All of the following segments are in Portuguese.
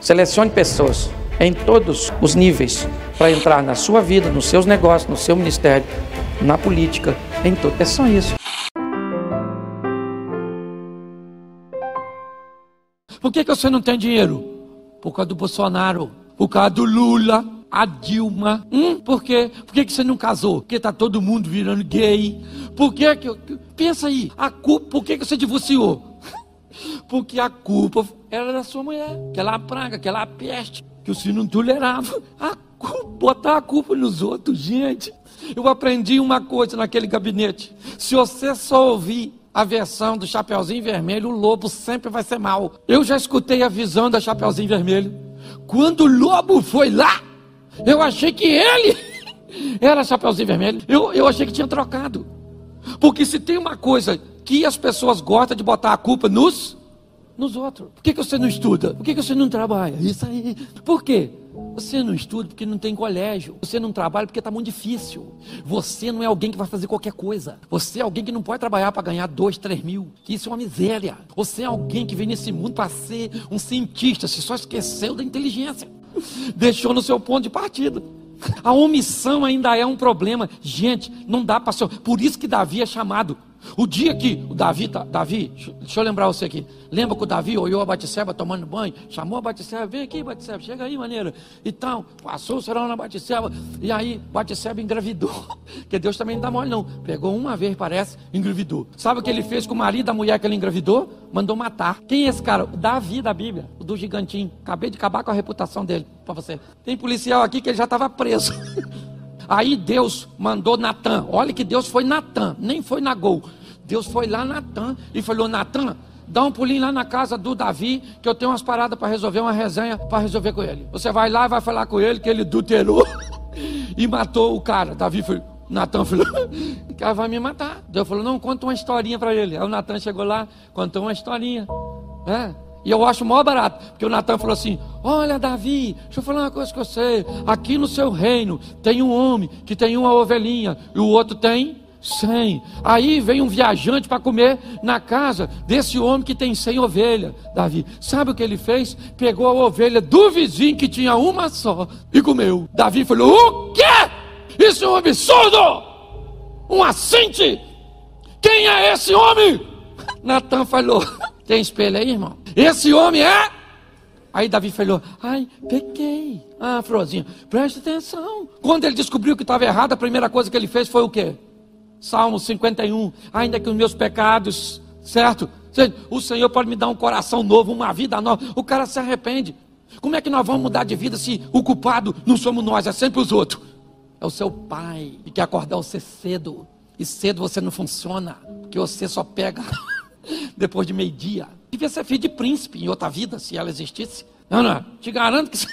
Selecione pessoas em todos os níveis para entrar na sua vida, nos seus negócios, no seu ministério, na política, em tudo. É só isso. Por que, que você não tem dinheiro? Por causa do Bolsonaro, por causa do Lula, a Dilma. Hum? Por quê? Por que, que você não casou? Porque tá todo mundo virando gay. Por que que... Pensa aí, a culpa, por que, que você divorciou? Porque a culpa era da sua mulher, aquela praga, aquela peste, que o senhor não tolerava. A culpa, botar a culpa nos outros, gente. Eu aprendi uma coisa naquele gabinete. Se você só ouvir a versão do Chapeuzinho Vermelho, o lobo sempre vai ser mal. Eu já escutei a visão da Chapeuzinho Vermelho. Quando o lobo foi lá, eu achei que ele era Chapeuzinho Vermelho. Eu, eu achei que tinha trocado. Porque se tem uma coisa que as pessoas gostam de botar a culpa nos, nos outros. Por que, que você não estuda? Por que, que você não trabalha? Isso aí. Por quê? Você não estuda porque não tem colégio. Você não trabalha porque está muito difícil. Você não é alguém que vai fazer qualquer coisa. Você é alguém que não pode trabalhar para ganhar dois, três mil. Isso é uma miséria. Você é alguém que vem nesse mundo para ser um cientista. Você só esqueceu da inteligência. Deixou no seu ponto de partida. A omissão ainda é um problema. Gente, não dá para ser. Por isso que Davi é chamado o dia que o Davi, tá, Davi, deixa eu lembrar você aqui. Lembra que o Davi olhou a Batisseba tomando banho, chamou a Batisseba, vem aqui, Batisseba, chega aí, maneira. Então, passou o serão na Batisseba, e aí Batisseba engravidou. Porque Deus também não dá mole, não. Pegou uma vez, parece, engravidou. Sabe o que ele fez com o marido da mulher que ele engravidou? Mandou matar. Quem é esse cara? O Davi da Bíblia, o do gigantinho. Acabei de acabar com a reputação dele para você. Tem policial aqui que ele já estava preso. Aí Deus mandou Natan. Olha que Deus foi Natan, nem foi Nagol. Deus foi lá Natan e falou: Natan, dá um pulinho lá na casa do Davi, que eu tenho umas paradas para resolver, uma resenha para resolver com ele. Você vai lá e vai falar com ele que ele adulterou e matou o cara. Davi foi. Natan falou, o cara vai me matar. Deus falou, não, conta uma historinha para ele. Aí o Natan chegou lá, contou uma historinha. É, e eu acho maior barato, porque o Natan falou assim: Olha, Davi, deixa eu falar uma coisa com você. Aqui no seu reino tem um homem que tem uma ovelhinha e o outro tem cem. Aí vem um viajante para comer na casa desse homem que tem cem ovelhas. Davi, sabe o que ele fez? Pegou a ovelha do vizinho que tinha uma só e comeu. Davi falou: O quê? Isso é um absurdo! Um assinte! Quem é esse homem? Natan falou: Tem espelho aí, irmão? Esse homem é. Aí Davi falou: Ai, pequei. Ah, Frozinho, preste atenção. Quando ele descobriu que estava errado, a primeira coisa que ele fez foi o quê? Salmo 51. Ainda que os meus pecados, certo? O Senhor pode me dar um coração novo, uma vida nova. O cara se arrepende. Como é que nós vamos mudar de vida se o culpado não somos nós, é sempre os outros? É o seu pai que acordar você cedo. E cedo você não funciona, porque você só pega depois de meio-dia. Devia ser filho de príncipe em outra vida, se ela existisse. Não, não, te garanto que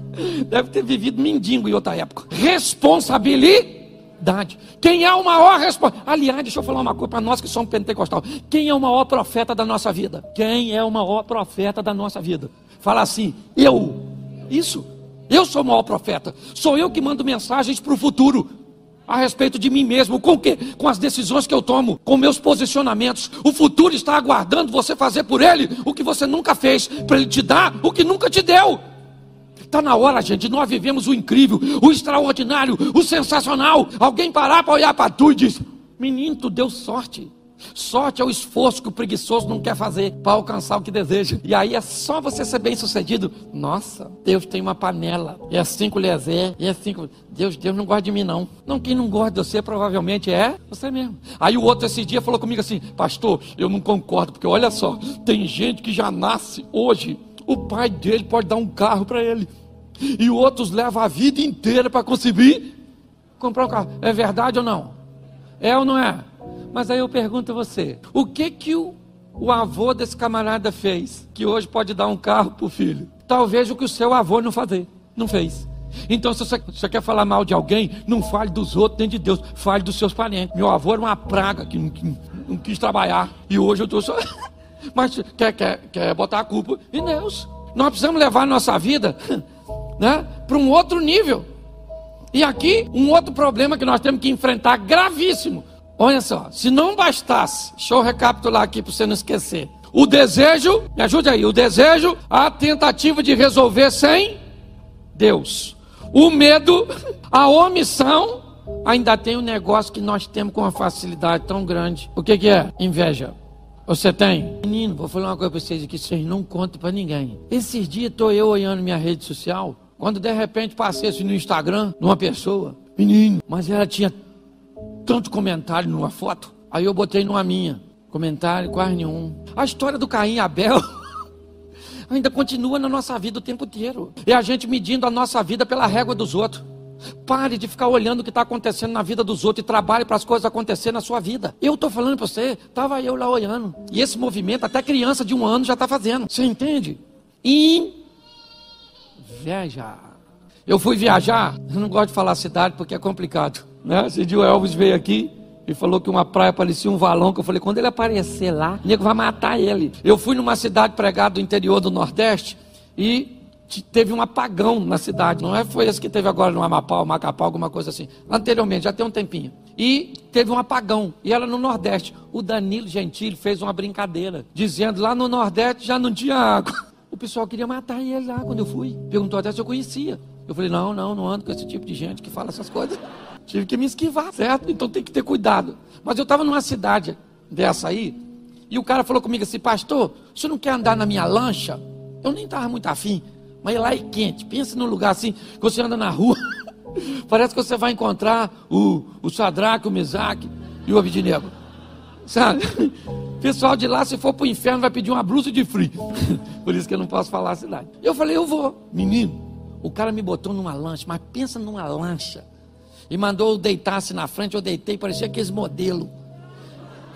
deve ter vivido mendigo em outra época. Responsabilidade. Quem é o maior responsável? Aliás, deixa eu falar uma coisa para nós que somos pentecostal. Quem é o maior profeta da nossa vida? Quem é o maior profeta da nossa vida? Fala assim, eu. Isso. Eu sou o maior profeta. Sou eu que mando mensagens para o futuro a respeito de mim mesmo. Com o quê? Com as decisões que eu tomo, com meus posicionamentos. O futuro está aguardando você fazer por ele o que você nunca fez, para ele te dar o que nunca te deu. Está na hora, gente, nós vivemos o incrível, o extraordinário, o sensacional. Alguém parar para olhar para tu e diz: Menino, tu deu sorte. Sorte é o esforço que o preguiçoso não quer fazer para alcançar o que deseja. E aí é só você ser bem sucedido. Nossa, Deus tem uma panela. E é cinco lezé. E é cinco. Deus, Deus não gosta de mim, não. Não, quem não gosta de você provavelmente é você mesmo. Aí o outro esse dia falou comigo assim: Pastor, eu não concordo, porque olha só, tem gente que já nasce hoje. O pai dele pode dar um carro para ele. E outros levam a vida inteira para conseguir comprar um carro. É verdade ou não? É ou não é? Mas aí eu pergunto a você: o que que o, o avô desse camarada fez que hoje pode dar um carro para o filho? Talvez o que o seu avô não fazer, não fez. Então, se você, você, quer falar mal de alguém, não fale dos outros nem de Deus, fale dos seus parentes. Meu avô era uma praga que não, que não quis trabalhar e hoje eu estou só. Mas quer, quer, quer botar a culpa em Deus. Nós precisamos levar a nossa vida né, para um outro nível. E aqui, um outro problema que nós temos que enfrentar gravíssimo Olha só, se não bastasse, deixa eu recapitular aqui para você não esquecer. O desejo, me ajude aí, o desejo, a tentativa de resolver sem Deus. O medo, a omissão, ainda tem um negócio que nós temos com uma facilidade tão grande. O que, que é? Inveja. Você tem? Menino, vou falar uma coisa para vocês aqui, vocês não contam para ninguém. Esses dias estou eu olhando minha rede social, quando de repente passei assim no Instagram de uma pessoa, menino, mas ela tinha tanto comentário numa foto, aí eu botei numa minha, comentário quase nenhum. A história do Caim e Abel ainda continua na nossa vida o tempo inteiro. É a gente medindo a nossa vida pela régua dos outros. Pare de ficar olhando o que está acontecendo na vida dos outros e trabalhe para as coisas acontecerem na sua vida. Eu estou falando para você, estava eu lá olhando. E esse movimento, até criança de um ano já está fazendo. Você entende? Inveja. Eu fui viajar, eu não gosto de falar cidade porque é complicado. Né? O Elvis veio aqui, e falou que uma praia parecia um valão, que eu falei, quando ele aparecer lá, o nego vai matar ele. Eu fui numa cidade pregada do interior do Nordeste e teve um apagão na cidade. Não é foi esse que teve agora no Amapá, Macapá, alguma coisa assim. Anteriormente, já tem um tempinho. E teve um apagão. E ela no Nordeste. O Danilo Gentili fez uma brincadeira, dizendo lá no Nordeste já não tinha água. Pessoal queria matar ele lá quando eu fui. Perguntou até se eu conhecia. Eu falei, não, não, não ando com esse tipo de gente que fala essas coisas. Tive que me esquivar, certo? Então tem que ter cuidado. Mas eu estava numa cidade dessa aí, e o cara falou comigo assim, pastor, você não quer andar na minha lancha? Eu nem estava muito afim, mas lá é quente. Pensa num lugar assim, que você anda na rua, parece que você vai encontrar o, o Sadraque, o Mesaque e o Abidinego. Sabe? Pessoal de lá, se for para o inferno, vai pedir uma blusa de frio. Por isso que eu não posso falar a cidade. Eu falei, eu vou. Menino, o cara me botou numa lancha, mas pensa numa lancha e mandou eu deitasse na frente, eu deitei, parecia aqueles modelo.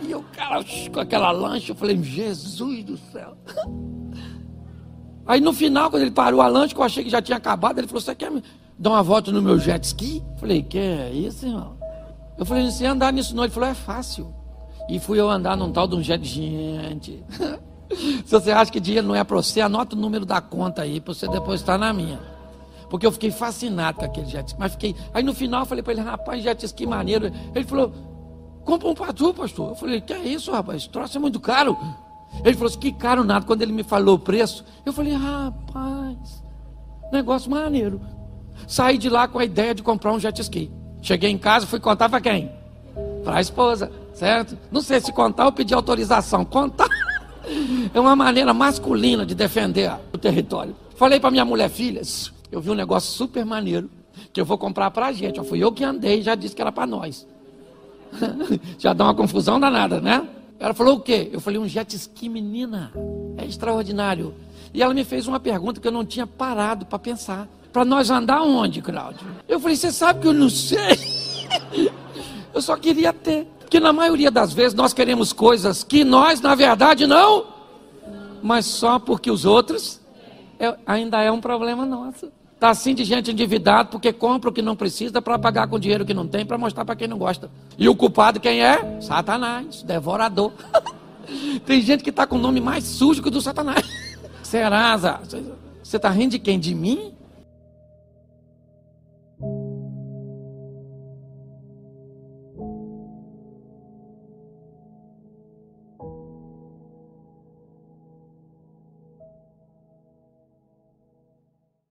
E o cara com aquela lancha, eu falei, Jesus do céu. Aí no final, quando ele parou a lancha, que eu achei que já tinha acabado, ele falou, você quer dar uma volta no meu jet ski? Eu falei, que é isso, irmão? Eu falei, você andar nisso não? Ele falou, é fácil. E fui eu andar num tal de um jet, gente. Se você acha que dinheiro não é para você, anota o número da conta aí, para você depositar na minha. Porque eu fiquei fascinado com aquele jet ski. Mas fiquei. Aí no final eu falei para ele, rapaz, jet ski maneiro. Ele falou, compra um para tu, pastor. Eu falei, que é isso, rapaz? Esse troço é muito caro. Ele falou assim, que caro nada. Quando ele me falou o preço, eu falei, rapaz, negócio maneiro. Saí de lá com a ideia de comprar um jet ski. Cheguei em casa, fui contar para quem? Para a esposa, certo? Não sei se contar ou pedir autorização. Contar é uma maneira masculina de defender o território. Falei para minha mulher, filhas, eu vi um negócio super maneiro que eu vou comprar para a gente. Eu fui eu que andei, já disse que era para nós. já dá uma confusão danada, né? Ela falou o quê? Eu falei um jet ski, menina. É extraordinário. E ela me fez uma pergunta que eu não tinha parado para pensar. Para nós andar onde, Cláudio? Eu falei, você sabe que eu não sei. eu só queria ter. Porque na maioria das vezes nós queremos coisas que nós, na verdade, não. Mas só porque os outros é, ainda é um problema nosso. Está assim de gente endividada porque compra o que não precisa para pagar com dinheiro que não tem para mostrar para quem não gosta. E o culpado quem é? Satanás, devorador. tem gente que está com o nome mais sujo que o do Satanás. Serasa, você está rindo de quem? De mim?